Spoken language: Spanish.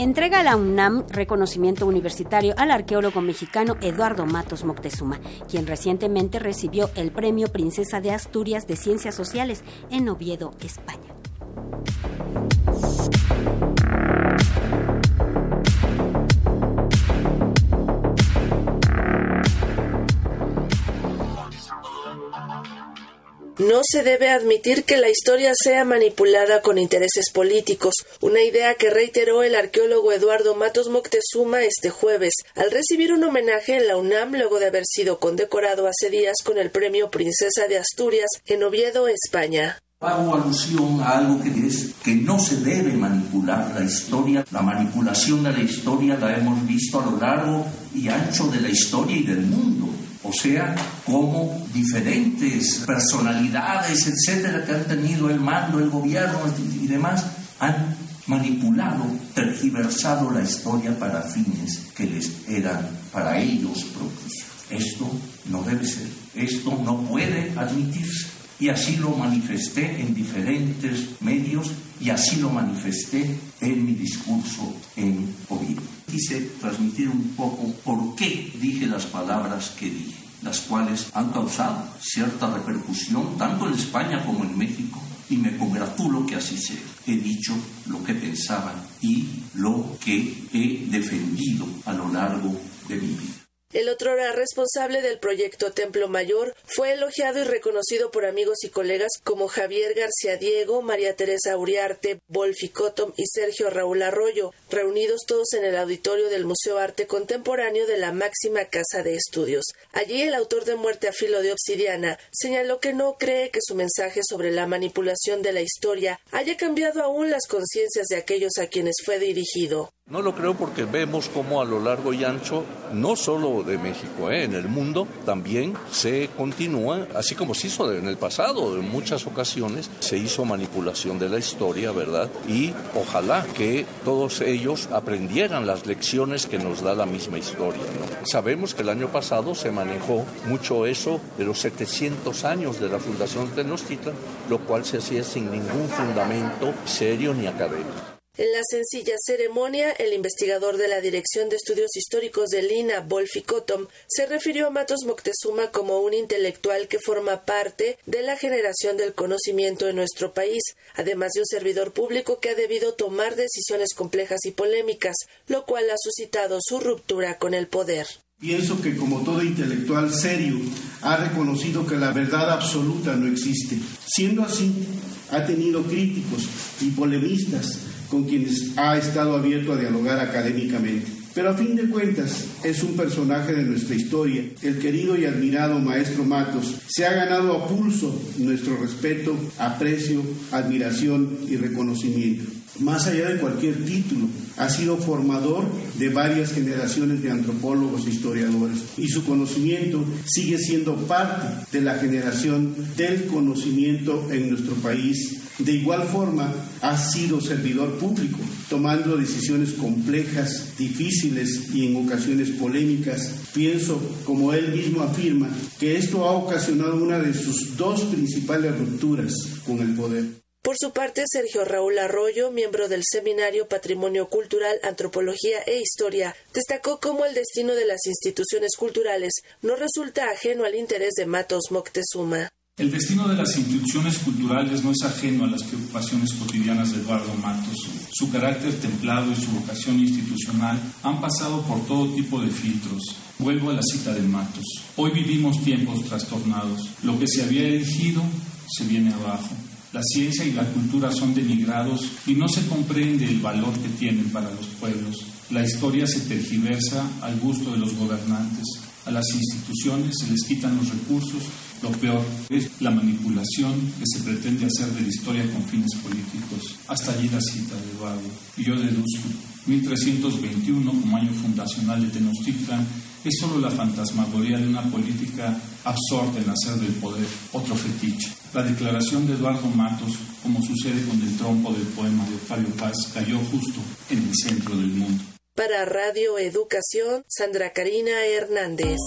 Entrega la UNAM reconocimiento universitario al arqueólogo mexicano Eduardo Matos Moctezuma, quien recientemente recibió el Premio Princesa de Asturias de Ciencias Sociales en Oviedo, España. No se debe admitir que la historia sea manipulada con intereses políticos, una idea que reiteró el arqueólogo Eduardo Matos Moctezuma este jueves, al recibir un homenaje en la UNAM luego de haber sido condecorado hace días con el premio Princesa de Asturias en Oviedo, España. Hago alusión a algo que es que no se debe manipular la historia. La manipulación de la historia la hemos visto a lo largo y ancho de la historia y del mundo. O sea, como diferentes personalidades, etcétera, que han tenido el mando, el gobierno y demás, han manipulado, tergiversado la historia para fines que les eran para ellos propios. Esto no debe ser, esto no puede admitirse. Y así lo manifesté en diferentes medios y así lo manifesté en mi discurso quise transmitir un poco por qué dije las palabras que dije, las cuales han causado cierta repercusión tanto en España como en México y me congratulo que así sea. He dicho lo que pensaba y lo que he defendido a lo largo de mi vida. El otro responsable del proyecto Templo Mayor fue elogiado y reconocido por amigos y colegas como Javier García Diego, María Teresa Uriarte, Wolfi Cottom y Sergio Raúl Arroyo, reunidos todos en el auditorio del Museo Arte Contemporáneo de la máxima casa de estudios. Allí el autor de Muerte a filo de obsidiana señaló que no cree que su mensaje sobre la manipulación de la historia haya cambiado aún las conciencias de aquellos a quienes fue dirigido. No lo creo porque vemos como a lo largo y ancho, no solo de México, ¿eh? en el mundo también se continúa, así como se hizo en el pasado, en muchas ocasiones se hizo manipulación de la historia, ¿verdad? Y ojalá que todos ellos aprendieran las lecciones que nos da la misma historia. ¿no? Sabemos que el año pasado se manejó mucho eso de los 700 años de la fundación de Tenochtitlan, lo cual se hacía sin ningún fundamento serio ni académico. En la sencilla ceremonia, el investigador de la Dirección de Estudios Históricos de Lina, Bolfi Cottom, se refirió a Matos Moctezuma como un intelectual que forma parte de la generación del conocimiento en nuestro país, además de un servidor público que ha debido tomar decisiones complejas y polémicas, lo cual ha suscitado su ruptura con el poder. Pienso que como todo intelectual serio ha reconocido que la verdad absoluta no existe. Siendo así, ha tenido críticos y polemistas con quienes ha estado abierto a dialogar académicamente. Pero a fin de cuentas es un personaje de nuestra historia. El querido y admirado maestro Matos se ha ganado a pulso nuestro respeto, aprecio, admiración y reconocimiento. Más allá de cualquier título, ha sido formador de varias generaciones de antropólogos e historiadores y su conocimiento sigue siendo parte de la generación del conocimiento en nuestro país de igual forma, ha sido servidor público, tomando decisiones complejas, difíciles y en ocasiones polémicas. Pienso, como él mismo afirma, que esto ha ocasionado una de sus dos principales rupturas con el poder. Por su parte, Sergio Raúl Arroyo, miembro del Seminario Patrimonio Cultural, Antropología e Historia, destacó cómo el destino de las instituciones culturales no resulta ajeno al interés de Matos Moctezuma. El destino de las instituciones culturales no es ajeno a las preocupaciones cotidianas de Eduardo Matos. Su carácter templado y su vocación institucional han pasado por todo tipo de filtros. Vuelvo a la cita de Matos. Hoy vivimos tiempos trastornados. Lo que se había erigido se viene abajo. La ciencia y la cultura son denigrados y no se comprende el valor que tienen para los pueblos. La historia se tergiversa al gusto de los gobernantes. A las instituciones se les quitan los recursos lo peor es la manipulación que se pretende hacer de la historia con fines políticos. Hasta allí la cita de Eduardo. Y yo deduzco, 1321 como año fundacional de Tenochtitlan es solo la fantasmagoría de una política absorta en hacer del poder otro fetiche. La declaración de Eduardo Matos, como sucede con el trompo del poema de Octavio Paz, cayó justo en el centro del mundo. Para Radio Educación, Sandra Karina Hernández.